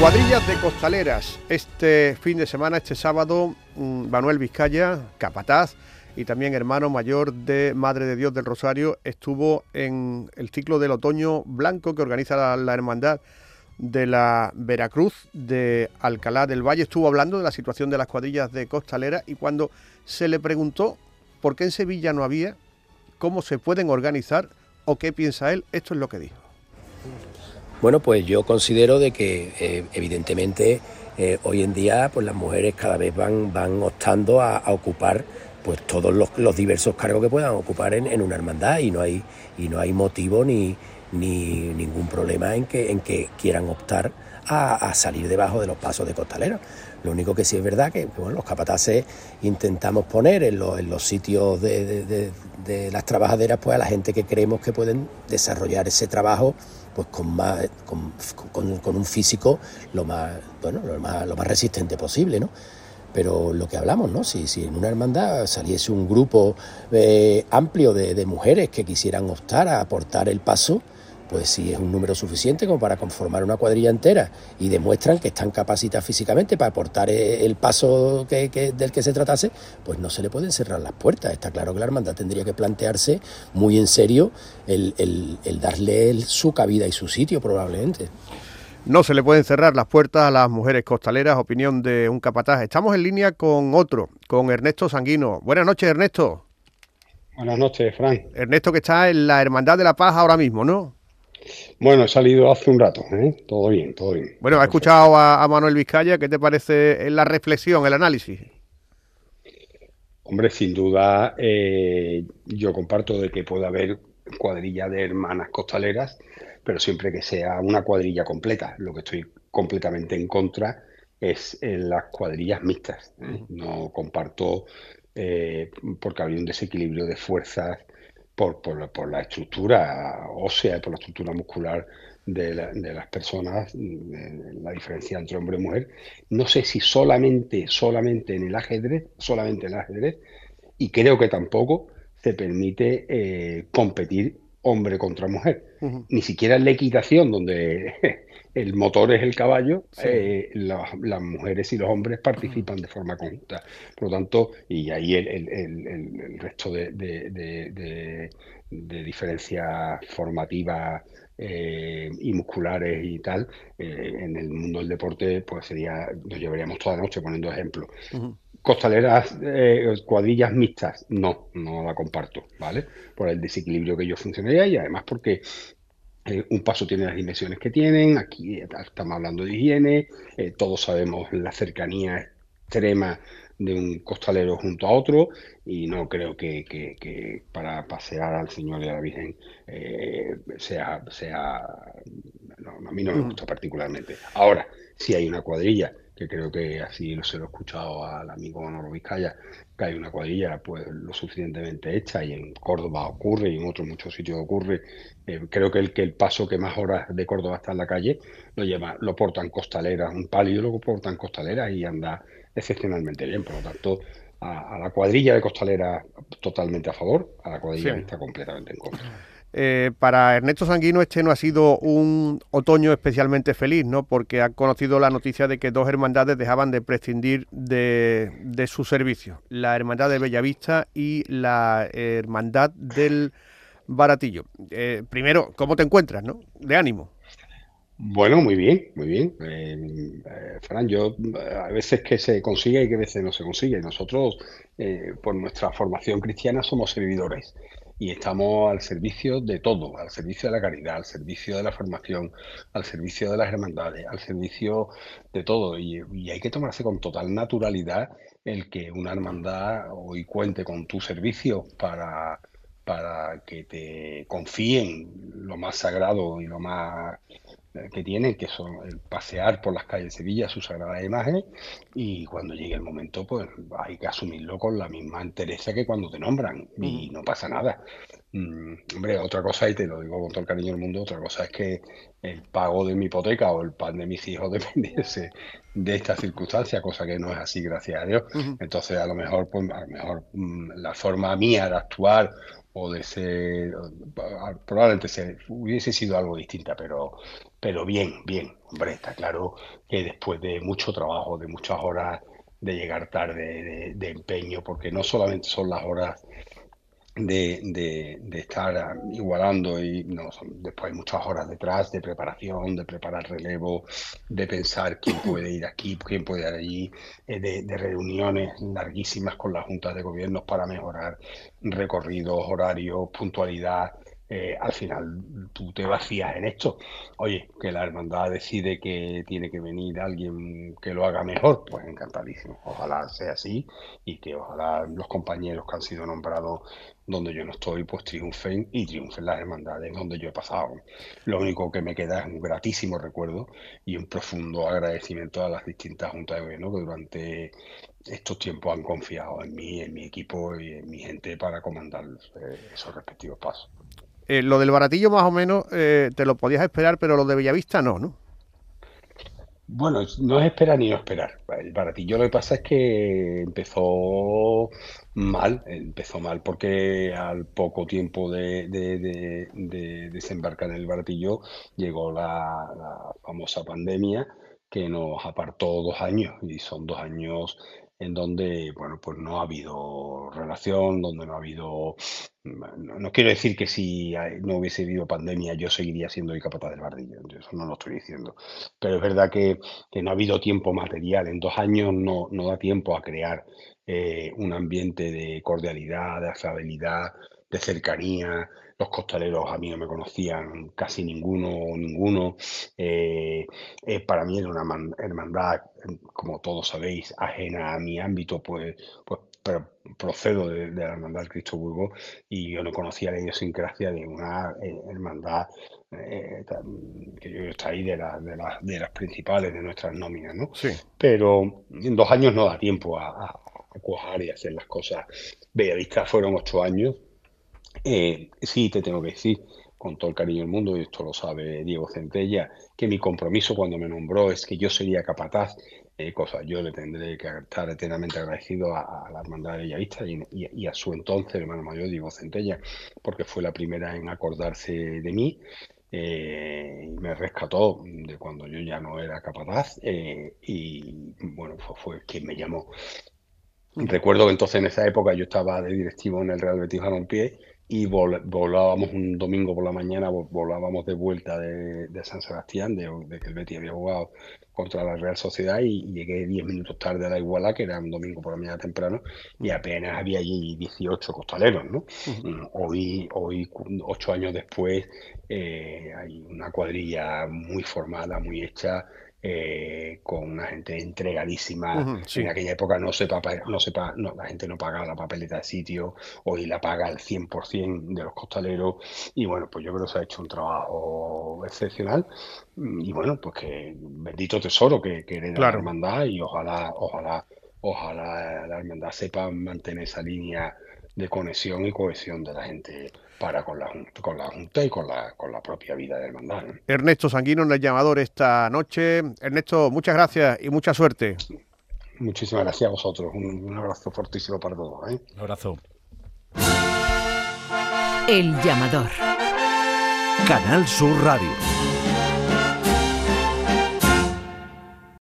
Cuadrillas de costaleras. Este fin de semana, este sábado, mm, Manuel Vizcaya, capataz y también hermano mayor de Madre de Dios del Rosario, estuvo en el ciclo del otoño blanco que organiza la, la Hermandad de la Veracruz de Alcalá del Valle. Estuvo hablando de la situación de las cuadrillas de costaleras y cuando se le preguntó por qué en Sevilla no había, cómo se pueden organizar o qué piensa él, esto es lo que dijo. Bueno, pues yo considero de que eh, evidentemente eh, hoy en día pues las mujeres cada vez van, van optando a, a ocupar pues todos los, los, diversos cargos que puedan ocupar en, en, una hermandad y no hay, y no hay motivo ni, ni ningún problema en que, en que quieran optar a, salir debajo de los pasos de costaleros. Lo único que sí es verdad que bueno, los capataces intentamos poner en, lo, en los sitios de, las trabajaderas pues a la gente que creemos que pueden desarrollar ese trabajo pues con, más, con, con, con un físico lo más, bueno, lo más, lo más resistente posible, ¿no? pero lo que hablamos, ¿no? Si, si en una hermandad saliese un grupo eh, amplio de, de, mujeres que quisieran optar a aportar el paso, pues si es un número suficiente como para conformar una cuadrilla entera y demuestran que están capacitadas físicamente para aportar el paso que, que, del que se tratase, pues no se le pueden cerrar las puertas. Está claro que la hermandad tendría que plantearse muy en serio el, el, el darle el, su cabida y su sitio probablemente. No se le pueden cerrar las puertas a las mujeres costaleras, opinión de un capataz. Estamos en línea con otro, con Ernesto Sanguino. Buenas noches, Ernesto. Buenas noches, Fran. Ernesto que está en la Hermandad de la Paz ahora mismo, ¿no? Bueno, he salido hace un rato, ¿eh? todo bien, todo bien. Bueno, ha escuchado a, a, Manuel Vizcaya, ¿qué te parece la reflexión, el análisis? Hombre, sin duda, eh, yo comparto de que puede haber cuadrilla de hermanas costaleras, pero siempre que sea una cuadrilla completa. Lo que estoy completamente en contra es en las cuadrillas mixtas. ¿eh? No comparto eh, porque había un desequilibrio de fuerzas por, por, por, la estructura ósea y por la estructura muscular de, la, de las personas, de la diferencia entre hombre y mujer. No sé si solamente, solamente en el ajedrez, solamente en el ajedrez, y creo que tampoco se permite eh, competir hombre contra mujer. Uh -huh. Ni siquiera en la equitación, donde el motor es el caballo, sí. eh, la, las mujeres y los hombres participan uh -huh. de forma conjunta. Por lo tanto, y ahí el, el, el, el resto de, de, de, de diferencias formativas eh, y musculares y tal, eh, en el mundo del deporte, pues sería, nos llevaríamos toda la noche poniendo ejemplos. Uh -huh. Costaleras, eh, cuadrillas mixtas, no, no la comparto, ¿vale? Por el desequilibrio que yo funcionaría y además porque eh, un paso tiene las dimensiones que tienen, aquí estamos hablando de higiene, eh, todos sabemos la cercanía extrema de un costalero junto a otro y no creo que, que, que para pasear al Señor y a la Virgen eh, sea, sea no, a mí no me gusta particularmente. Ahora, si hay una cuadrilla que creo que así se lo he escuchado al amigo Manolo Vizcaya, que hay una cuadrilla pues lo suficientemente hecha y en Córdoba ocurre y en otros muchos sitios ocurre. Eh, creo que el, que el paso que más horas de Córdoba está en la calle lo lleva, lo portan costaleras, un palio lo portan costaleras y anda excepcionalmente bien. Por lo tanto, a, a la cuadrilla de costaleras totalmente a favor, a la cuadrilla sí. está completamente en contra. Eh, para Ernesto Sanguino este no ha sido un otoño especialmente feliz, ¿no? Porque ha conocido la noticia de que dos hermandades dejaban de prescindir de, de su servicio. La Hermandad de Bellavista y la Hermandad del Baratillo. Eh, primero, ¿cómo te encuentras, no? De ánimo. Bueno, muy bien, muy bien. Eh, eh, Fran, yo a veces que se consigue y que a veces no se consigue. Nosotros, eh, por nuestra formación cristiana, somos servidores y estamos al servicio de todo, al servicio de la caridad, al servicio de la formación, al servicio de las hermandades, al servicio de todo. Y, y hay que tomarse con total naturalidad el que una hermandad hoy cuente con tu servicio para, para que te confíen lo más sagrado y lo más que tienen, que son el pasear por las calles de Sevilla, sus sagradas imágenes, y cuando llegue el momento, pues hay que asumirlo con la misma entereza que cuando te nombran, y no pasa nada. Mm, hombre, otra cosa, y te lo digo con todo el cariño del mundo, otra cosa es que el pago de mi hipoteca o el pan de mis hijos dependiese de esta circunstancia, cosa que no es así, gracias a Dios. Entonces, a lo mejor, pues, a lo mejor mm, la forma mía de actuar o de ser, probablemente se, hubiese sido algo distinta, pero, pero bien, bien. Hombre, está claro que después de mucho trabajo, de muchas horas de llegar tarde, de empeño, porque no solamente son las horas de, de, estar igualando y no, después hay muchas horas detrás de preparación, de preparar relevo, de pensar quién puede ir aquí, quién puede ir allí, eh, de, de, reuniones larguísimas con las juntas de gobierno para mejorar recorridos, horarios, puntualidad, eh, al final tú te vacías en esto. Oye, que la hermandad decide que tiene que venir alguien que lo haga mejor, pues encantadísimo. Ojalá sea así y que ojalá los compañeros que han sido nombrados donde yo no estoy, pues triunfen y triunfen las hermandades donde yo he pasado. Lo único que me queda es un gratísimo recuerdo y un profundo agradecimiento a las distintas juntas de gobierno que durante estos tiempos han confiado en mí, en mi equipo y en mi gente para comandar eh, esos respectivos pasos. Eh, lo del baratillo más o menos eh, te lo podías esperar, pero lo de Bellavista no, ¿no? Bueno, no es esperar ni no esperar. El baratillo lo que pasa es que empezó mal, empezó mal porque al poco tiempo de, desembarcar en el baratillo llegó la, la famosa pandemia que nos apartó dos años y son dos años en donde, bueno, pues no ha habido relación, donde no ha habido, no, quiero decir que si no hubiese habido pandemia yo seguiría siendo el capataz del bardillo, eso no lo estoy diciendo, pero es verdad que, no ha habido tiempo material, en dos años no, no da tiempo a crear eh, un ambiente de cordialidad, de afabilidad, de cercanía, los costaleros a mí no me conocían casi ninguno o ninguno. Eh, eh, para mí era una hermandad, como todos sabéis, ajena a mi ámbito, pues, pues pero procedo de, la hermandad Cristo Burgo y yo no conocía la idiosincrasia de una eh, hermandad que yo está ahí de, de, las principales de nuestras nóminas, ¿no? Sí. Pero en dos años no da tiempo a, a, cuajar y hacer las cosas. Bellavista fueron ocho años, eh, sí, te tengo que decir, con todo el cariño del mundo, y esto lo sabe Diego Centella, que mi compromiso cuando me nombró es que yo sería capataz, eh, cosa, yo le tendré que estar eternamente agradecido a, la Hermandad de Bellavista y, y, a su entonces hermano mayor, Diego Centella, porque fue la primera en acordarse de mí. Eh, y me rescató de cuando yo ya no era capataz y bueno, fue, fue quien me llamó. Recuerdo que entonces en esa época yo estaba de directivo en el Real Betis Balompié y volábamos un domingo por la mañana, volábamos de vuelta de, San Sebastián, de, que el Betis había jugado contra la Real Sociedad y, llegué 10 minutos tarde a la Iguala, que era un domingo por la mañana temprano, y apenas había allí 18 costaleros, ¿no? Mm, hoy, hoy, ocho años después, eh, hay una cuadrilla muy formada, muy hecha, eh, con una gente entregadísima. En aquella época no se, no se no, la gente no pagaba la papeleta de sitio, hoy la paga el 100% de los costaleros. Y bueno, pues yo creo que se ha hecho un trabajo excepcional. Y bueno, pues que bendito tesoro que, que hereda la hermandad y ojalá, ojalá, ojalá la hermandad sepa mantener esa línea de conexión y cohesión de la gente para con la, con la Junta y con la, con la propia vida de hermandad. Ernesto Sanguino en el llamador esta noche. Ernesto, muchas gracias y mucha suerte. Muchísimas gracias a vosotros. Un, abrazo fortísimo para todos. ¿eh? Un abrazo. El llamador. Canal Sur Radio.